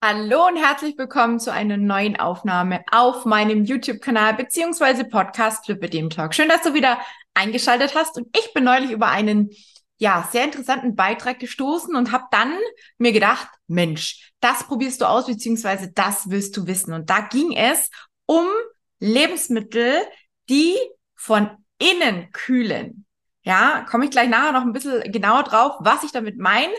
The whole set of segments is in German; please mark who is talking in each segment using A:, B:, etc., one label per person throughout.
A: Hallo und herzlich willkommen zu einer neuen Aufnahme auf meinem YouTube-Kanal beziehungsweise Podcast Flippe dem Talk. Schön, dass du wieder eingeschaltet hast und ich bin neulich über einen ja sehr interessanten Beitrag gestoßen und habe dann mir gedacht, Mensch, das probierst du aus beziehungsweise das willst du wissen und da ging es um Lebensmittel, die von innen kühlen. Ja, komme ich gleich nachher noch ein bisschen genauer drauf, was ich damit meine.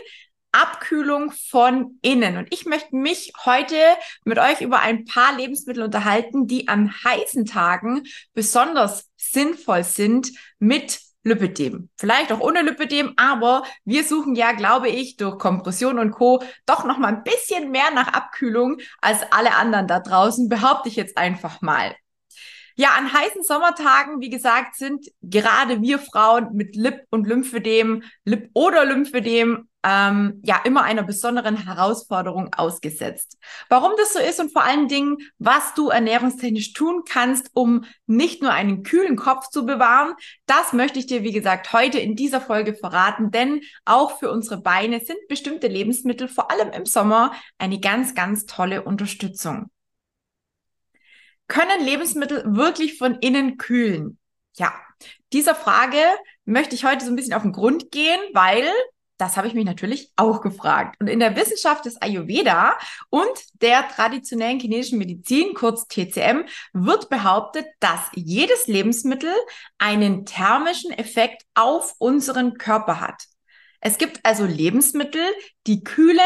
A: Abkühlung von innen. Und ich möchte mich heute mit euch über ein paar Lebensmittel unterhalten, die an heißen Tagen besonders sinnvoll sind mit Lipidem. Vielleicht auch ohne Lipidem, aber wir suchen ja, glaube ich, durch Kompression und Co. doch noch mal ein bisschen mehr nach Abkühlung als alle anderen da draußen, behaupte ich jetzt einfach mal. Ja, an heißen Sommertagen, wie gesagt, sind gerade wir Frauen mit Lip- und Lymphedem, Lip- oder Lymphedem, ähm, ja, immer einer besonderen Herausforderung ausgesetzt. Warum das so ist und vor allen Dingen, was du ernährungstechnisch tun kannst, um nicht nur einen kühlen Kopf zu bewahren, das möchte ich dir, wie gesagt, heute in dieser Folge verraten, denn auch für unsere Beine sind bestimmte Lebensmittel, vor allem im Sommer, eine ganz, ganz tolle Unterstützung. Können Lebensmittel wirklich von innen kühlen? Ja, dieser Frage möchte ich heute so ein bisschen auf den Grund gehen, weil das habe ich mich natürlich auch gefragt. Und in der Wissenschaft des Ayurveda und der traditionellen chinesischen Medizin, kurz TCM, wird behauptet, dass jedes Lebensmittel einen thermischen Effekt auf unseren Körper hat. Es gibt also Lebensmittel, die kühlend,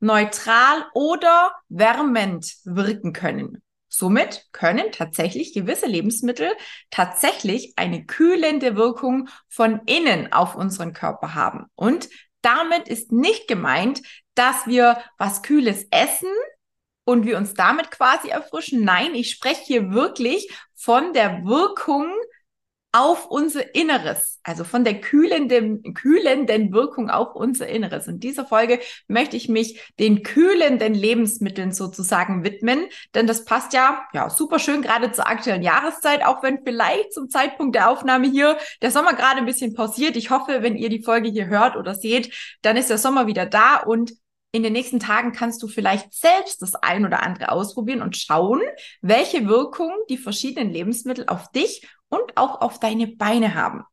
A: neutral oder wärmend wirken können. Somit können tatsächlich gewisse Lebensmittel tatsächlich eine kühlende Wirkung von innen auf unseren Körper haben. Und damit ist nicht gemeint, dass wir was Kühles essen und wir uns damit quasi erfrischen. Nein, ich spreche hier wirklich von der Wirkung auf unser Inneres, also von der kühlenden, kühlenden Wirkung auf unser Inneres. In dieser Folge möchte ich mich den kühlenden Lebensmitteln sozusagen widmen, denn das passt ja, ja, super schön gerade zur aktuellen Jahreszeit, auch wenn vielleicht zum Zeitpunkt der Aufnahme hier der Sommer gerade ein bisschen pausiert. Ich hoffe, wenn ihr die Folge hier hört oder seht, dann ist der Sommer wieder da und in den nächsten Tagen kannst du vielleicht selbst das ein oder andere ausprobieren und schauen, welche Wirkung die verschiedenen Lebensmittel auf dich und auch auf deine Beine haben.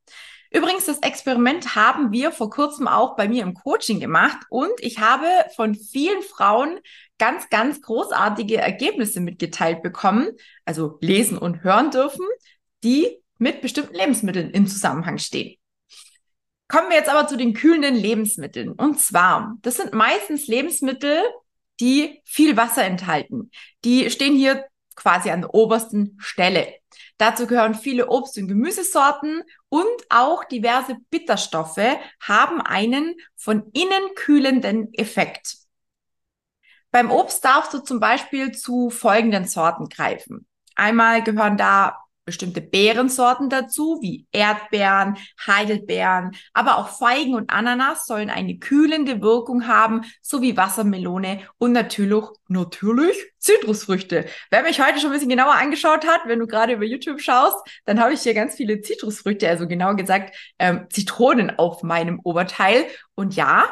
A: Übrigens, das Experiment haben wir vor kurzem auch bei mir im Coaching gemacht und ich habe von vielen Frauen ganz, ganz großartige Ergebnisse mitgeteilt bekommen, also lesen und hören dürfen, die mit bestimmten Lebensmitteln im Zusammenhang stehen. Kommen wir jetzt aber zu den kühlenden Lebensmitteln. Und zwar, das sind meistens Lebensmittel, die viel Wasser enthalten. Die stehen hier quasi an der obersten Stelle. Dazu gehören viele Obst- und Gemüsesorten und auch diverse Bitterstoffe haben einen von innen kühlenden Effekt. Beim Obst darfst du zum Beispiel zu folgenden Sorten greifen. Einmal gehören da bestimmte Beerensorten dazu, wie Erdbeeren, Heidelbeeren, aber auch Feigen und Ananas sollen eine kühlende Wirkung haben, sowie Wassermelone und natürlich, natürlich Zitrusfrüchte. Wer mich heute schon ein bisschen genauer angeschaut hat, wenn du gerade über YouTube schaust, dann habe ich hier ganz viele Zitrusfrüchte, also genau gesagt ähm, Zitronen auf meinem Oberteil. Und ja,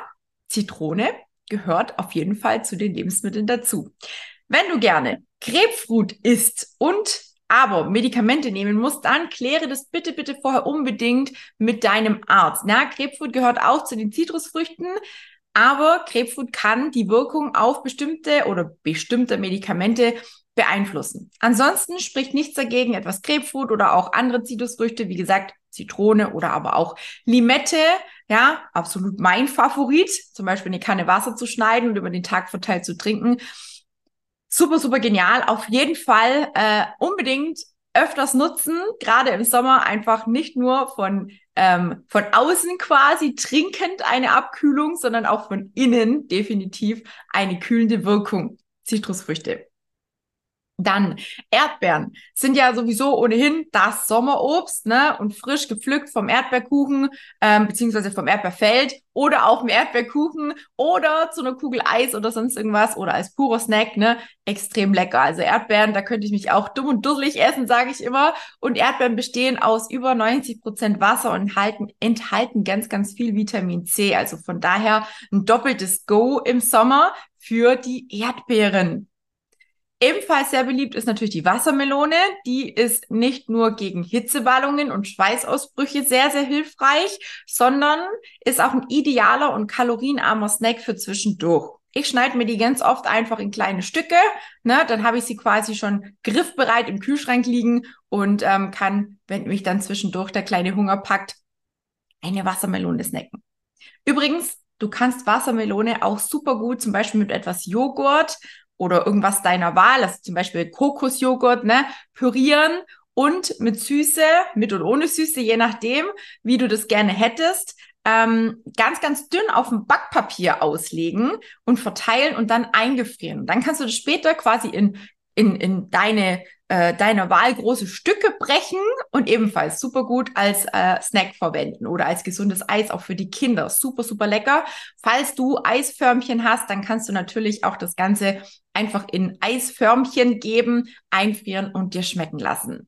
A: Zitrone gehört auf jeden Fall zu den Lebensmitteln dazu. Wenn du gerne Grapefruit isst und aber Medikamente nehmen musst, dann kläre das bitte, bitte vorher unbedingt mit deinem Arzt. Na, Grapefruit gehört auch zu den Zitrusfrüchten, aber Grapefruit kann die Wirkung auf bestimmte oder bestimmte Medikamente beeinflussen. Ansonsten spricht nichts dagegen, etwas Grapefruit oder auch andere Zitrusfrüchte, wie gesagt, Zitrone oder aber auch Limette, ja, absolut mein Favorit, zum Beispiel eine Kanne Wasser zu schneiden und über den Tag verteilt zu trinken super, super genial. Auf jeden Fall äh, unbedingt öfters nutzen, gerade im Sommer einfach nicht nur von, ähm, von außen quasi trinkend eine Abkühlung, sondern auch von innen definitiv eine kühlende Wirkung. Zitrusfrüchte. Dann Erdbeeren sind ja sowieso ohnehin das Sommerobst, ne? Und frisch gepflückt vom Erdbeerkuchen, ähm, beziehungsweise vom Erdbeerfeld oder auch im Erdbeerkuchen oder zu einer Kugel Eis oder sonst irgendwas oder als purer Snack, ne? Extrem lecker. Also Erdbeeren, da könnte ich mich auch dumm und dusselig essen, sage ich immer. Und Erdbeeren bestehen aus über 90 Prozent Wasser und enthalten, enthalten ganz, ganz viel Vitamin C. Also von daher ein doppeltes Go im Sommer für die Erdbeeren. Ebenfalls sehr beliebt ist natürlich die Wassermelone. Die ist nicht nur gegen Hitzeballungen und Schweißausbrüche sehr, sehr hilfreich, sondern ist auch ein idealer und kalorienarmer Snack für zwischendurch. Ich schneide mir die ganz oft einfach in kleine Stücke. Ne? Dann habe ich sie quasi schon griffbereit im Kühlschrank liegen und ähm, kann, wenn mich dann zwischendurch der kleine Hunger packt, eine Wassermelone snacken. Übrigens, du kannst Wassermelone auch super gut zum Beispiel mit etwas Joghurt oder irgendwas deiner Wahl, also zum Beispiel Kokosjoghurt, ne, pürieren und mit Süße, mit und ohne Süße, je nachdem, wie du das gerne hättest, ähm, ganz, ganz dünn auf dem Backpapier auslegen und verteilen und dann eingefrieren. dann kannst du das später quasi in, in, in deine äh, deiner Wahl große Stücke brechen und ebenfalls super gut als äh, Snack verwenden oder als gesundes Eis auch für die Kinder. Super, super lecker. Falls du Eisförmchen hast, dann kannst du natürlich auch das Ganze einfach in Eisförmchen geben, einfrieren und dir schmecken lassen.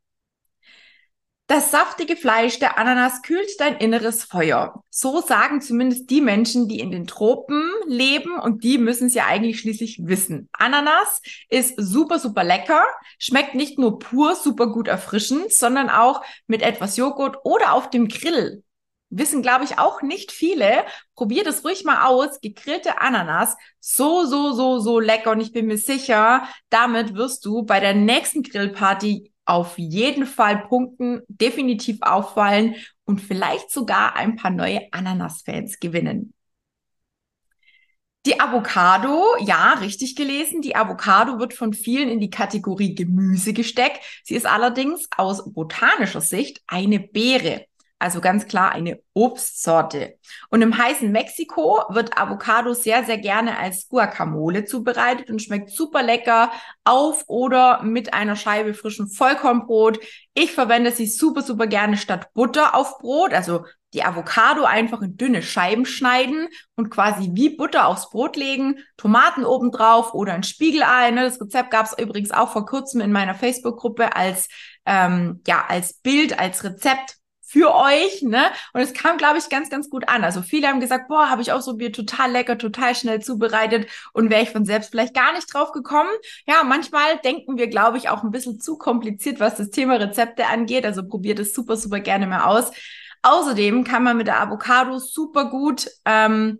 A: Das saftige Fleisch der Ananas kühlt dein inneres Feuer. So sagen zumindest die Menschen, die in den Tropen leben und die müssen es ja eigentlich schließlich wissen. Ananas ist super, super lecker, schmeckt nicht nur pur super gut erfrischend, sondern auch mit etwas Joghurt oder auf dem Grill. Wissen, glaube ich, auch nicht viele. Probier das ruhig mal aus. Gegrillte Ananas. So, so, so, so lecker. Und ich bin mir sicher, damit wirst du bei der nächsten Grillparty auf jeden Fall punkten, definitiv auffallen und vielleicht sogar ein paar neue Ananas-Fans gewinnen. Die Avocado, ja, richtig gelesen. Die Avocado wird von vielen in die Kategorie Gemüse gesteckt. Sie ist allerdings aus botanischer Sicht eine Beere. Also ganz klar eine Obstsorte. Und im heißen Mexiko wird Avocado sehr, sehr gerne als Guacamole zubereitet und schmeckt super lecker auf oder mit einer Scheibe frischen Vollkornbrot. Ich verwende sie super, super gerne statt Butter auf Brot. Also die Avocado einfach in dünne Scheiben schneiden und quasi wie Butter aufs Brot legen, Tomaten obendrauf oder ein Spiegelei. Ne? Das Rezept gab es übrigens auch vor kurzem in meiner Facebook-Gruppe als, ähm, ja, als Bild, als Rezept für euch, ne? Und es kam, glaube ich, ganz, ganz gut an. Also viele haben gesagt, boah, habe ich auch so Bier total lecker, total schnell zubereitet und wäre ich von selbst vielleicht gar nicht drauf gekommen. Ja, manchmal denken wir, glaube ich, auch ein bisschen zu kompliziert, was das Thema Rezepte angeht. Also probiert es super, super gerne mal aus. Außerdem kann man mit der Avocado super gut ähm,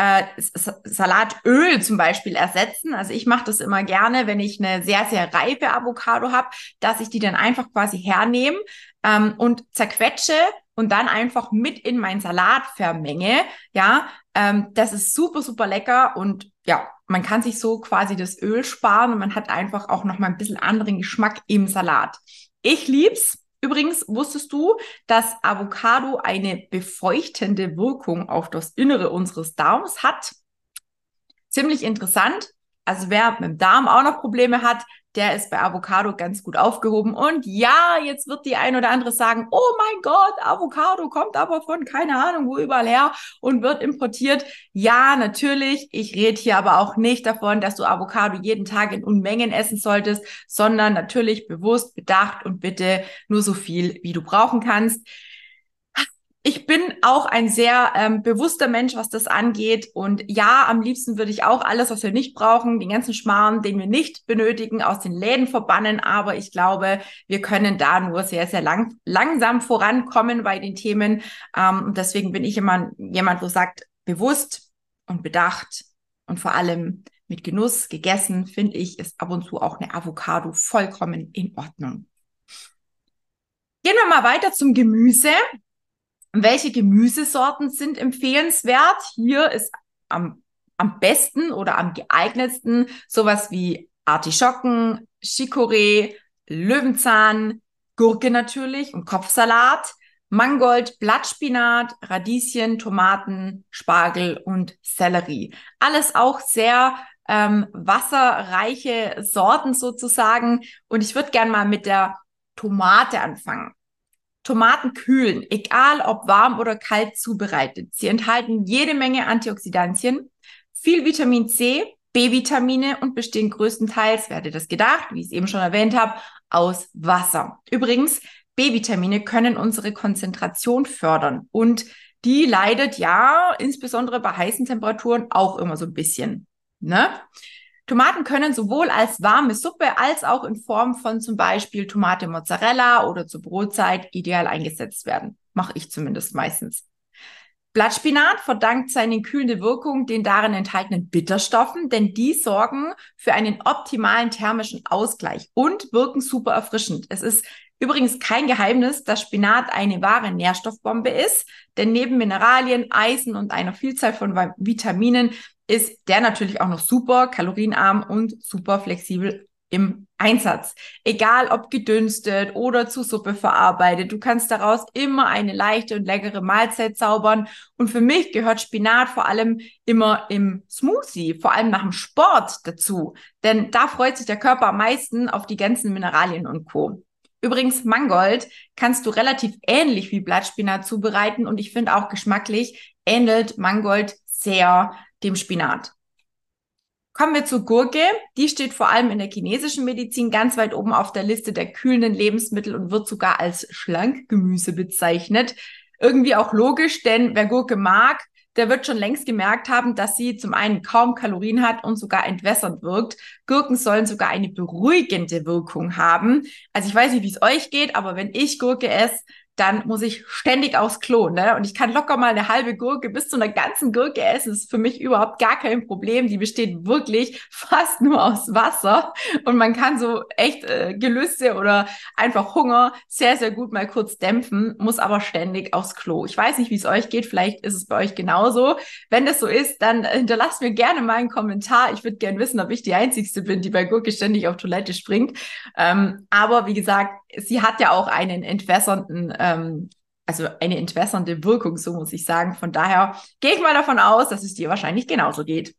A: äh, Salatöl zum Beispiel ersetzen. Also ich mache das immer gerne, wenn ich eine sehr, sehr reife Avocado habe, dass ich die dann einfach quasi hernehme ähm, und zerquetsche und dann einfach mit in meinen Salat vermenge. Ja, ähm, das ist super, super lecker und ja, man kann sich so quasi das Öl sparen und man hat einfach auch noch mal ein bisschen anderen Geschmack im Salat. Ich lieb's. Übrigens wusstest du, dass Avocado eine befeuchtende Wirkung auf das Innere unseres Darms hat? Ziemlich interessant. Also wer mit dem Darm auch noch Probleme hat, der ist bei Avocado ganz gut aufgehoben. Und ja, jetzt wird die ein oder andere sagen, oh mein Gott, Avocado kommt aber von keine Ahnung wo überall her und wird importiert. Ja, natürlich. Ich rede hier aber auch nicht davon, dass du Avocado jeden Tag in Unmengen essen solltest, sondern natürlich bewusst, bedacht und bitte nur so viel, wie du brauchen kannst ich bin auch ein sehr ähm, bewusster Mensch, was das angeht. Und ja, am liebsten würde ich auch alles, was wir nicht brauchen, den ganzen Schmarrn, den wir nicht benötigen, aus den Läden verbannen. Aber ich glaube, wir können da nur sehr, sehr lang, langsam vorankommen bei den Themen. Ähm, und deswegen bin ich immer jemand, wo sagt, bewusst und bedacht und vor allem mit Genuss gegessen, finde ich, ist ab und zu auch eine Avocado vollkommen in Ordnung. Gehen wir mal weiter zum Gemüse. Welche Gemüsesorten sind empfehlenswert? Hier ist am, am besten oder am geeignetsten sowas wie Artischocken, Chicorée, Löwenzahn, Gurke natürlich und Kopfsalat, Mangold, Blattspinat, Radieschen, Tomaten, Spargel und Sellerie. Alles auch sehr ähm, wasserreiche Sorten sozusagen. Und ich würde gerne mal mit der Tomate anfangen. Tomaten kühlen, egal ob warm oder kalt zubereitet. Sie enthalten jede Menge Antioxidantien, viel Vitamin C, B-Vitamine und bestehen größtenteils, wer hätte das gedacht, wie ich es eben schon erwähnt habe, aus Wasser. Übrigens, B-Vitamine können unsere Konzentration fördern und die leidet ja insbesondere bei heißen Temperaturen auch immer so ein bisschen. Ne? Tomaten können sowohl als warme Suppe als auch in Form von zum Beispiel Tomate Mozzarella oder zur Brotzeit ideal eingesetzt werden. Mache ich zumindest meistens. Blattspinat verdankt seine kühlende Wirkung den darin enthaltenen Bitterstoffen, denn die sorgen für einen optimalen thermischen Ausgleich und wirken super erfrischend. Es ist übrigens kein Geheimnis, dass Spinat eine wahre Nährstoffbombe ist, denn neben Mineralien, Eisen und einer Vielzahl von Vitaminen ist der natürlich auch noch super kalorienarm und super flexibel im Einsatz. Egal ob gedünstet oder zu Suppe verarbeitet, du kannst daraus immer eine leichte und leckere Mahlzeit zaubern. Und für mich gehört Spinat vor allem immer im Smoothie, vor allem nach dem Sport dazu. Denn da freut sich der Körper am meisten auf die ganzen Mineralien und Co. Übrigens, Mangold kannst du relativ ähnlich wie Blattspinat zubereiten und ich finde auch geschmacklich ähnelt Mangold sehr dem Spinat. Kommen wir zur Gurke. Die steht vor allem in der chinesischen Medizin ganz weit oben auf der Liste der kühlenden Lebensmittel und wird sogar als Schlankgemüse bezeichnet. Irgendwie auch logisch, denn wer Gurke mag, der wird schon längst gemerkt haben, dass sie zum einen kaum Kalorien hat und sogar entwässernd wirkt. Gurken sollen sogar eine beruhigende Wirkung haben. Also ich weiß nicht, wie es euch geht, aber wenn ich Gurke esse, dann muss ich ständig aufs Klo, ne? Und ich kann locker mal eine halbe Gurke bis zu einer ganzen Gurke essen. Das ist für mich überhaupt gar kein Problem. Die besteht wirklich fast nur aus Wasser und man kann so echt äh, Gelüste oder einfach Hunger sehr, sehr gut mal kurz dämpfen, muss aber ständig aufs Klo. Ich weiß nicht, wie es euch geht. Vielleicht ist es bei euch genauso. Wenn das so ist, dann hinterlasst mir gerne mal einen Kommentar. Ich würde gerne wissen, ob ich die Einzigste bin, die bei Gurke ständig auf Toilette springt. Ähm, aber wie gesagt, sie hat ja auch einen entwässernden, ähm, also eine entwässernde Wirkung, so muss ich sagen. Von daher gehe ich mal davon aus, dass es dir wahrscheinlich genauso geht.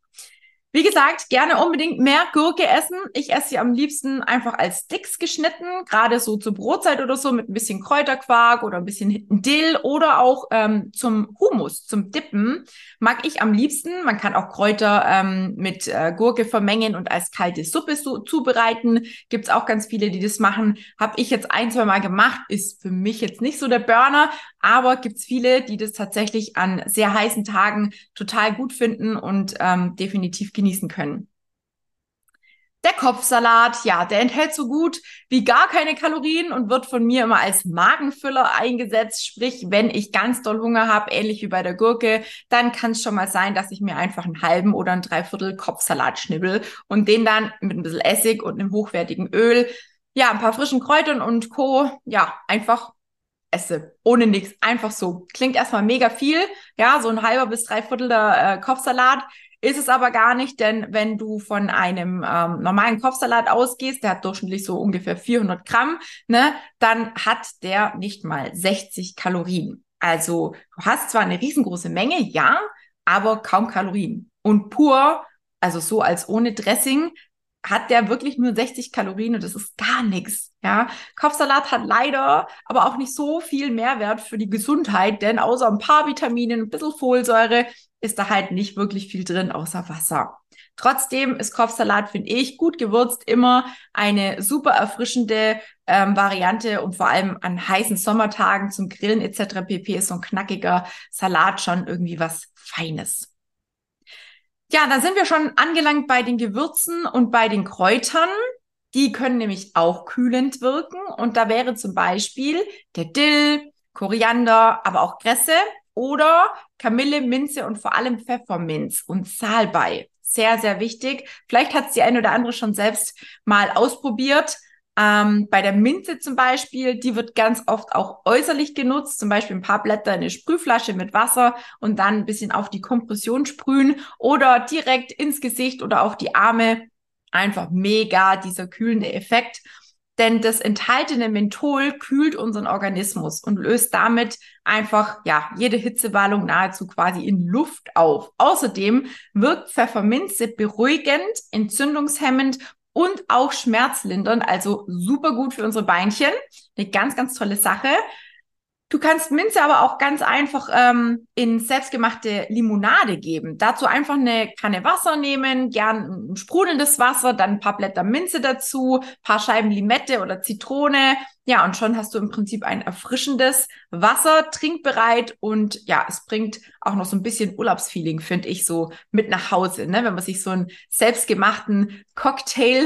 A: Wie gesagt, gerne unbedingt mehr Gurke essen. Ich esse sie am liebsten einfach als Sticks geschnitten, gerade so zur Brotzeit oder so mit ein bisschen Kräuterquark oder ein bisschen Dill oder auch ähm, zum Humus, zum Dippen mag ich am liebsten. Man kann auch Kräuter ähm, mit äh, Gurke vermengen und als kalte Suppe so, zubereiten. Gibt's auch ganz viele, die das machen. Habe ich jetzt ein, zwei Mal gemacht. Ist für mich jetzt nicht so der Burner, aber gibt's viele, die das tatsächlich an sehr heißen Tagen total gut finden und ähm, definitiv können. Der Kopfsalat, ja, der enthält so gut wie gar keine Kalorien und wird von mir immer als Magenfüller eingesetzt. Sprich, wenn ich ganz doll Hunger habe, ähnlich wie bei der Gurke, dann kann es schon mal sein, dass ich mir einfach einen halben oder einen Dreiviertel Kopfsalat schnibbel und den dann mit ein bisschen Essig und einem hochwertigen Öl, ja, ein paar frischen Kräutern und Co. ja, einfach esse. Ohne nichts. Einfach so. Klingt erstmal mega viel. Ja, so ein halber bis dreiviertel der äh, Kopfsalat. Ist es aber gar nicht, denn wenn du von einem ähm, normalen Kopfsalat ausgehst, der hat durchschnittlich so ungefähr 400 Gramm, ne, dann hat der nicht mal 60 Kalorien. Also du hast zwar eine riesengroße Menge, ja, aber kaum Kalorien. Und pur, also so als ohne Dressing, hat der wirklich nur 60 Kalorien und das ist gar nichts. Ja, Kopfsalat hat leider aber auch nicht so viel Mehrwert für die Gesundheit, denn außer ein paar Vitaminen, ein bisschen Folsäure ist da halt nicht wirklich viel drin außer Wasser. Trotzdem ist Kopfsalat, finde ich, gut gewürzt immer eine super erfrischende ähm, Variante und vor allem an heißen Sommertagen zum Grillen etc. pp. ist so ein knackiger Salat schon irgendwie was Feines. Ja, da sind wir schon angelangt bei den Gewürzen und bei den Kräutern. Die können nämlich auch kühlend wirken. Und da wäre zum Beispiel der Dill, Koriander, aber auch Kresse oder Kamille, Minze und vor allem Pfefferminz und Salbei. Sehr, sehr wichtig. Vielleicht hat es die eine oder andere schon selbst mal ausprobiert. Ähm, bei der Minze zum Beispiel, die wird ganz oft auch äußerlich genutzt, zum Beispiel ein paar Blätter in eine Sprühflasche mit Wasser und dann ein bisschen auf die Kompression sprühen oder direkt ins Gesicht oder auf die Arme. Einfach mega dieser kühlende Effekt. Denn das enthaltene Menthol kühlt unseren Organismus und löst damit einfach, ja, jede Hitzewallung nahezu quasi in Luft auf. Außerdem wirkt Pfefferminze beruhigend, entzündungshemmend und auch schmerzlindernd, also super gut für unsere Beinchen. Eine ganz, ganz tolle Sache. Du kannst Minze aber auch ganz einfach ähm, in selbstgemachte Limonade geben. Dazu einfach eine Kanne Wasser nehmen, gern ein sprudelndes Wasser, dann ein paar Blätter Minze dazu, paar Scheiben Limette oder Zitrone. Ja, und schon hast du im Prinzip ein erfrischendes Wasser, trinkbereit und ja, es bringt auch noch so ein bisschen Urlaubsfeeling, finde ich, so mit nach Hause, ne? wenn man sich so einen selbstgemachten Cocktail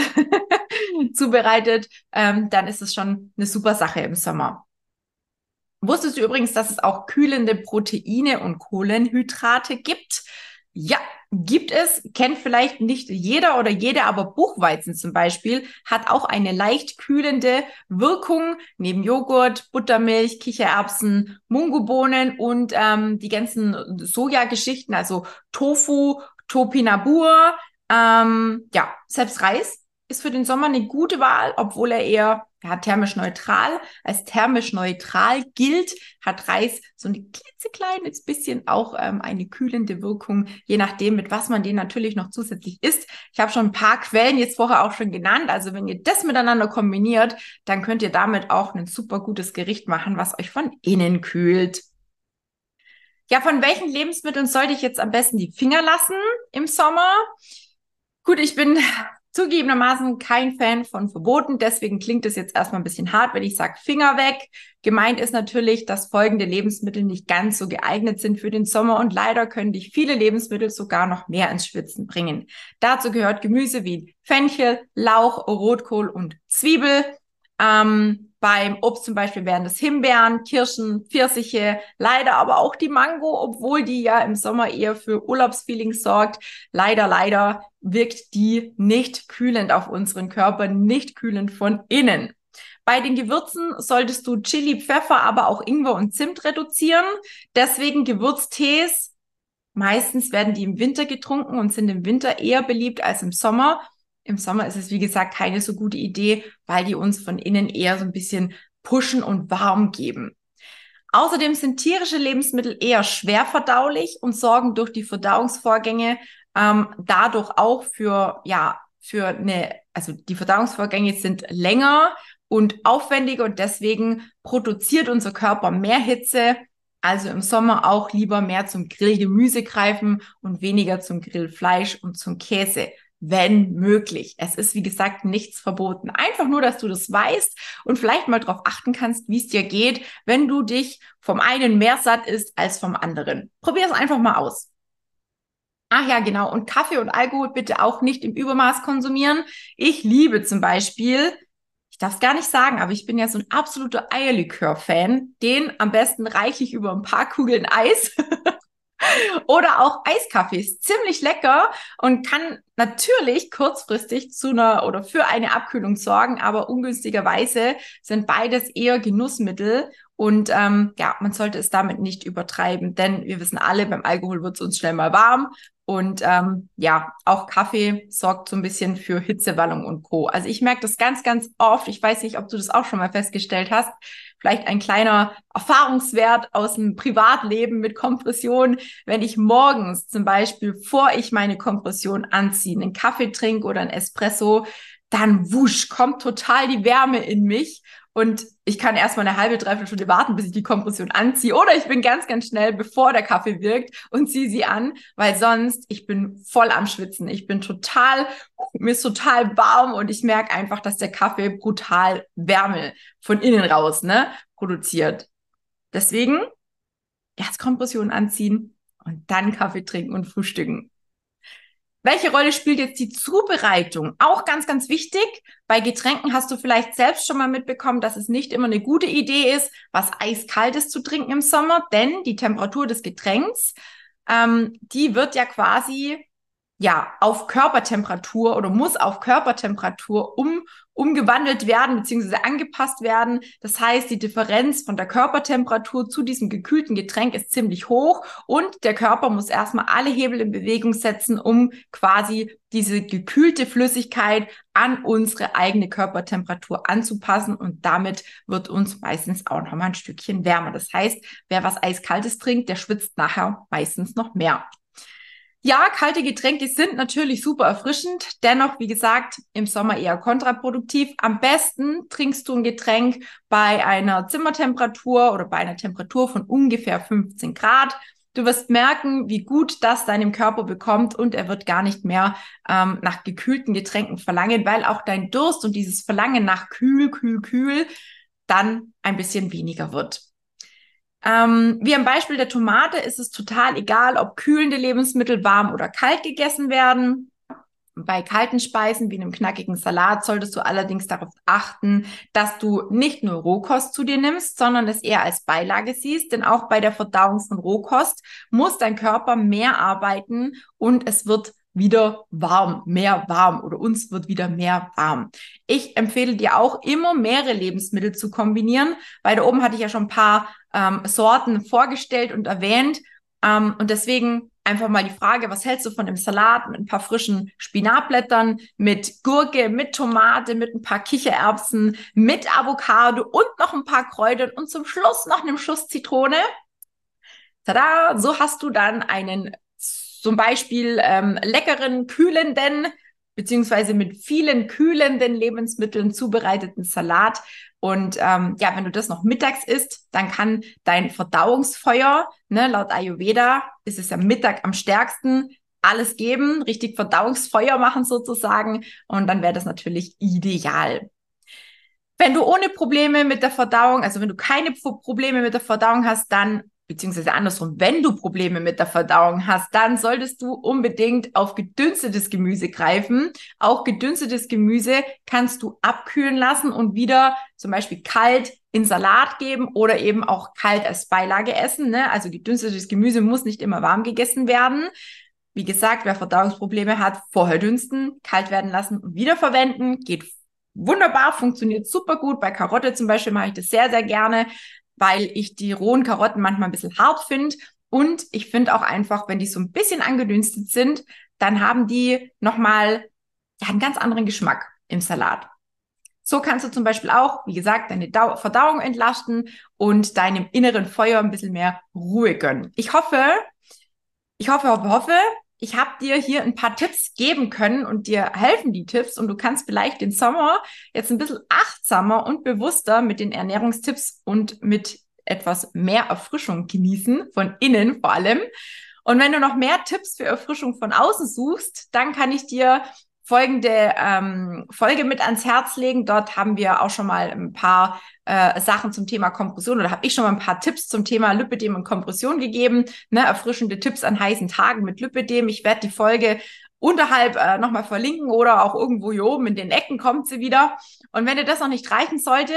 A: zubereitet, ähm, dann ist es schon eine super Sache im Sommer. Wusstest du übrigens, dass es auch kühlende Proteine und Kohlenhydrate gibt? Ja, gibt es, kennt vielleicht nicht jeder oder jede, aber Buchweizen zum Beispiel hat auch eine leicht kühlende Wirkung neben Joghurt, Buttermilch, Kichererbsen, Mungobohnen und ähm, die ganzen Sojageschichten, also Tofu, Topinabur. Ähm, ja, selbst Reis ist für den Sommer eine gute Wahl, obwohl er eher ja, thermisch neutral, als thermisch neutral gilt, hat Reis so ein klitzekleines bisschen auch ähm, eine kühlende Wirkung, je nachdem, mit was man den natürlich noch zusätzlich isst. Ich habe schon ein paar Quellen jetzt vorher auch schon genannt. Also wenn ihr das miteinander kombiniert, dann könnt ihr damit auch ein super gutes Gericht machen, was euch von innen kühlt. Ja, von welchen Lebensmitteln sollte ich jetzt am besten die Finger lassen im Sommer? Gut, ich bin zugegebenermaßen kein Fan von Verboten, deswegen klingt es jetzt erstmal ein bisschen hart, wenn ich sage Finger weg. Gemeint ist natürlich, dass folgende Lebensmittel nicht ganz so geeignet sind für den Sommer und leider können dich viele Lebensmittel sogar noch mehr ins Schwitzen bringen. Dazu gehört Gemüse wie Fenchel, Lauch, Rotkohl und Zwiebel. Ähm, beim Obst zum Beispiel wären das Himbeeren, Kirschen, Pfirsiche, leider aber auch die Mango, obwohl die ja im Sommer eher für Urlaubsfeeling sorgt. Leider, leider wirkt die nicht kühlend auf unseren Körper, nicht kühlend von innen. Bei den Gewürzen solltest du Chili, Pfeffer, aber auch Ingwer und Zimt reduzieren. Deswegen Gewürztees. Meistens werden die im Winter getrunken und sind im Winter eher beliebt als im Sommer. Im Sommer ist es, wie gesagt, keine so gute Idee, weil die uns von innen eher so ein bisschen pushen und warm geben. Außerdem sind tierische Lebensmittel eher schwer verdaulich und sorgen durch die Verdauungsvorgänge ähm, dadurch auch für, ja, für eine, also die Verdauungsvorgänge sind länger und aufwendiger und deswegen produziert unser Körper mehr Hitze. Also im Sommer auch lieber mehr zum Grillgemüse greifen und weniger zum Grillfleisch und zum Käse wenn möglich. Es ist, wie gesagt, nichts verboten. Einfach nur, dass du das weißt und vielleicht mal darauf achten kannst, wie es dir geht, wenn du dich vom einen mehr satt isst als vom anderen. Probier es einfach mal aus. Ach ja, genau. Und Kaffee und Alkohol bitte auch nicht im Übermaß konsumieren. Ich liebe zum Beispiel, ich darf es gar nicht sagen, aber ich bin ja so ein absoluter Eierlikör-Fan. Den am besten reichlich über ein paar Kugeln Eis. Oder auch Eiskaffee ist ziemlich lecker und kann natürlich kurzfristig zu einer oder für eine Abkühlung sorgen, aber ungünstigerweise sind beides eher Genussmittel und ähm, ja, man sollte es damit nicht übertreiben, denn wir wissen alle, beim Alkohol wird es uns schnell mal warm und ähm, ja, auch Kaffee sorgt so ein bisschen für Hitzewallung und Co. Also ich merke das ganz, ganz oft. Ich weiß nicht, ob du das auch schon mal festgestellt hast. Vielleicht ein kleiner Erfahrungswert aus dem Privatleben mit Kompression. Wenn ich morgens zum Beispiel, vor ich meine Kompression anziehe, einen Kaffee trinke oder ein Espresso, dann wusch, kommt total die Wärme in mich und ich kann erstmal eine halbe, dreiviertel Stunde warten, bis ich die Kompression anziehe. Oder ich bin ganz, ganz schnell, bevor der Kaffee wirkt und ziehe sie an, weil sonst ich bin voll am Schwitzen. Ich bin total, mir ist total warm und ich merke einfach, dass der Kaffee brutal Wärme von innen raus, ne, produziert. Deswegen erst Kompression anziehen und dann Kaffee trinken und frühstücken. Welche Rolle spielt jetzt die Zubereitung? Auch ganz, ganz wichtig. Bei Getränken hast du vielleicht selbst schon mal mitbekommen, dass es nicht immer eine gute Idee ist, was eiskaltes zu trinken im Sommer, denn die Temperatur des Getränks, ähm, die wird ja quasi ja, auf Körpertemperatur oder muss auf Körpertemperatur um, umgewandelt werden beziehungsweise angepasst werden. Das heißt, die Differenz von der Körpertemperatur zu diesem gekühlten Getränk ist ziemlich hoch und der Körper muss erstmal alle Hebel in Bewegung setzen, um quasi diese gekühlte Flüssigkeit an unsere eigene Körpertemperatur anzupassen und damit wird uns meistens auch noch mal ein Stückchen wärmer. Das heißt, wer was eiskaltes trinkt, der schwitzt nachher meistens noch mehr. Ja, kalte Getränke sind natürlich super erfrischend. Dennoch, wie gesagt, im Sommer eher kontraproduktiv. Am besten trinkst du ein Getränk bei einer Zimmertemperatur oder bei einer Temperatur von ungefähr 15 Grad. Du wirst merken, wie gut das deinem Körper bekommt und er wird gar nicht mehr ähm, nach gekühlten Getränken verlangen, weil auch dein Durst und dieses Verlangen nach kühl, kühl, kühl dann ein bisschen weniger wird. Ähm, wie am Beispiel der Tomate ist es total egal, ob kühlende Lebensmittel warm oder kalt gegessen werden. Bei kalten Speisen wie einem knackigen Salat solltest du allerdings darauf achten, dass du nicht nur Rohkost zu dir nimmst, sondern es eher als Beilage siehst. Denn auch bei der Verdauung von Rohkost muss dein Körper mehr arbeiten und es wird wieder warm, mehr warm oder uns wird wieder mehr warm. Ich empfehle dir auch immer mehrere Lebensmittel zu kombinieren, weil da oben hatte ich ja schon ein paar ähm, Sorten vorgestellt und erwähnt. Ähm, und deswegen einfach mal die Frage, was hältst du von dem Salat mit ein paar frischen Spinatblättern, mit Gurke, mit Tomate, mit ein paar Kichererbsen, mit Avocado und noch ein paar Kräutern und zum Schluss noch einem Schuss Zitrone. Tada, so hast du dann einen zum Beispiel ähm, leckeren, kühlenden, beziehungsweise mit vielen kühlenden Lebensmitteln zubereiteten Salat. Und ähm, ja, wenn du das noch mittags isst, dann kann dein Verdauungsfeuer, ne, laut Ayurveda ist es ja Mittag am stärksten, alles geben, richtig Verdauungsfeuer machen sozusagen. Und dann wäre das natürlich ideal. Wenn du ohne Probleme mit der Verdauung, also wenn du keine Probleme mit der Verdauung hast, dann beziehungsweise andersrum, wenn du Probleme mit der Verdauung hast, dann solltest du unbedingt auf gedünstetes Gemüse greifen. Auch gedünstetes Gemüse kannst du abkühlen lassen und wieder zum Beispiel kalt in Salat geben oder eben auch kalt als Beilage essen. Ne? Also gedünstetes Gemüse muss nicht immer warm gegessen werden. Wie gesagt, wer Verdauungsprobleme hat, vorher dünsten, kalt werden lassen und wiederverwenden, geht wunderbar, funktioniert super gut. Bei Karotte zum Beispiel mache ich das sehr, sehr gerne weil ich die rohen Karotten manchmal ein bisschen hart finde. Und ich finde auch einfach, wenn die so ein bisschen angedünstet sind, dann haben die nochmal ja, einen ganz anderen Geschmack im Salat. So kannst du zum Beispiel auch, wie gesagt, deine Dau Verdauung entlasten und deinem inneren Feuer ein bisschen mehr Ruhe gönnen. Ich hoffe, ich hoffe, hoffe, hoffe, ich habe dir hier ein paar Tipps geben können und dir helfen die Tipps und du kannst vielleicht den Sommer jetzt ein bisschen achtsamer und bewusster mit den Ernährungstipps und mit etwas mehr Erfrischung genießen, von innen vor allem. Und wenn du noch mehr Tipps für Erfrischung von außen suchst, dann kann ich dir folgende ähm, Folge mit ans Herz legen. Dort haben wir auch schon mal ein paar äh, Sachen zum Thema Kompression oder habe ich schon mal ein paar Tipps zum Thema Lipidem und Kompression gegeben. Ne, erfrischende Tipps an heißen Tagen mit Lipidem. Ich werde die Folge unterhalb äh, nochmal verlinken oder auch irgendwo hier oben in den Ecken kommt sie wieder. Und wenn dir das noch nicht reichen sollte,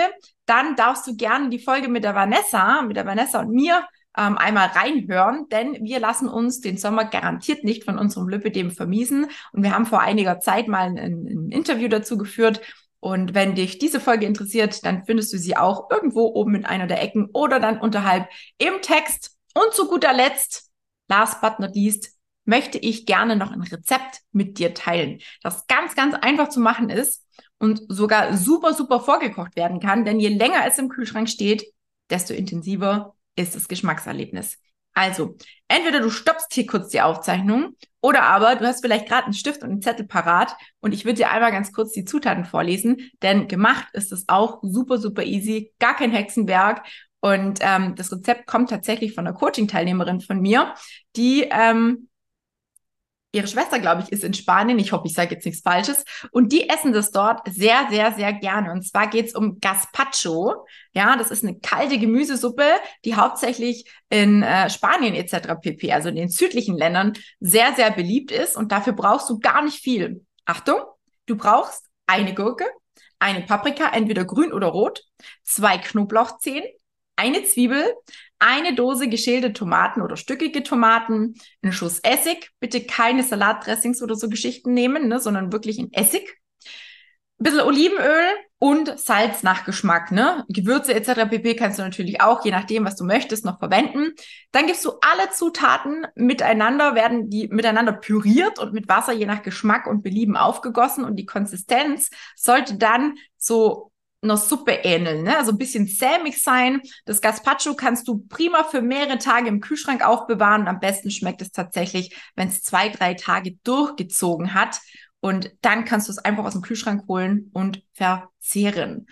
A: dann darfst du gerne die Folge mit der Vanessa, mit der Vanessa und mir ähm, einmal reinhören, denn wir lassen uns den Sommer garantiert nicht von unserem Lipidem vermiesen. Und wir haben vor einiger Zeit mal ein, ein Interview dazu geführt. Und wenn dich diese Folge interessiert, dann findest du sie auch irgendwo oben in einer der Ecken oder dann unterhalb im Text. Und zu guter Letzt, last but not least, möchte ich gerne noch ein Rezept mit dir teilen, das ganz, ganz einfach zu machen ist und sogar super, super vorgekocht werden kann. Denn je länger es im Kühlschrank steht, desto intensiver ist das Geschmackserlebnis. Also, entweder du stoppst hier kurz die Aufzeichnung oder aber du hast vielleicht gerade einen Stift und einen Zettel parat und ich würde dir einmal ganz kurz die Zutaten vorlesen, denn gemacht ist es auch super, super easy, gar kein Hexenwerk und ähm, das Rezept kommt tatsächlich von einer Coaching-Teilnehmerin von mir, die ähm, ihre Schwester, glaube ich, ist in Spanien. Ich hoffe, ich sage jetzt nichts Falsches. Und die essen das dort sehr, sehr, sehr gerne. Und zwar geht es um Gazpacho. Ja, das ist eine kalte Gemüsesuppe, die hauptsächlich in äh, Spanien etc. pp., also in den südlichen Ländern, sehr, sehr beliebt ist. Und dafür brauchst du gar nicht viel. Achtung, du brauchst eine Gurke, eine Paprika, entweder grün oder rot, zwei Knoblauchzehen, eine Zwiebel, eine Dose geschälte Tomaten oder stückige Tomaten, einen Schuss Essig, bitte keine Salatdressings oder so Geschichten nehmen, ne, sondern wirklich in Essig, ein bisschen Olivenöl und Salz nach Geschmack, ne? Gewürze etc. pp. kannst du natürlich auch, je nachdem, was du möchtest, noch verwenden. Dann gibst du alle Zutaten miteinander, werden die miteinander püriert und mit Wasser je nach Geschmack und Belieben aufgegossen und die Konsistenz sollte dann so einer Suppe ähneln, ne? also ein bisschen sämig sein. Das Gazpacho kannst du prima für mehrere Tage im Kühlschrank aufbewahren. Am besten schmeckt es tatsächlich, wenn es zwei, drei Tage durchgezogen hat. Und dann kannst du es einfach aus dem Kühlschrank holen und verzehren.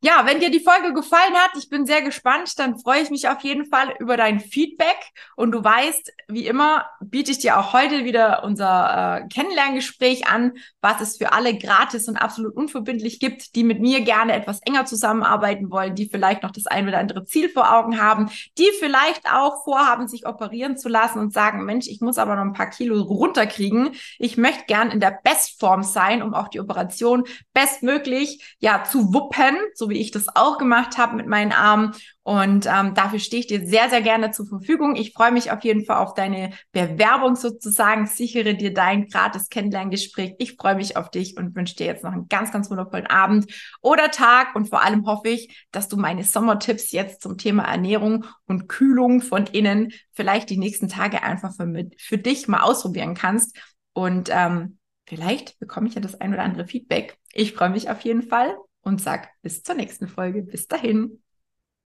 A: Ja, wenn dir die Folge gefallen hat, ich bin sehr gespannt, dann freue ich mich auf jeden Fall über dein Feedback. Und du weißt, wie immer, biete ich dir auch heute wieder unser äh, Kennenlerngespräch an, was es für alle gratis und absolut unverbindlich gibt, die mit mir gerne etwas enger zusammenarbeiten wollen, die vielleicht noch das ein oder andere Ziel vor Augen haben, die vielleicht auch vorhaben, sich operieren zu lassen und sagen, Mensch, ich muss aber noch ein paar Kilo runterkriegen. Ich möchte gern in der Bestform sein, um auch die Operation bestmöglich ja zu wuppen, so wie ich das auch gemacht habe mit meinen Armen. Und ähm, dafür stehe ich dir sehr, sehr gerne zur Verfügung. Ich freue mich auf jeden Fall auf deine Bewerbung sozusagen. Sichere dir dein gratis Kennenlerngespräch. Ich freue mich auf dich und wünsche dir jetzt noch einen ganz, ganz wundervollen Abend oder Tag. Und vor allem hoffe ich, dass du meine Sommertipps jetzt zum Thema Ernährung und Kühlung von innen vielleicht die nächsten Tage einfach für, für dich mal ausprobieren kannst. Und ähm, vielleicht bekomme ich ja das ein oder andere Feedback. Ich freue mich auf jeden Fall und sag bis zur nächsten Folge. Bis dahin.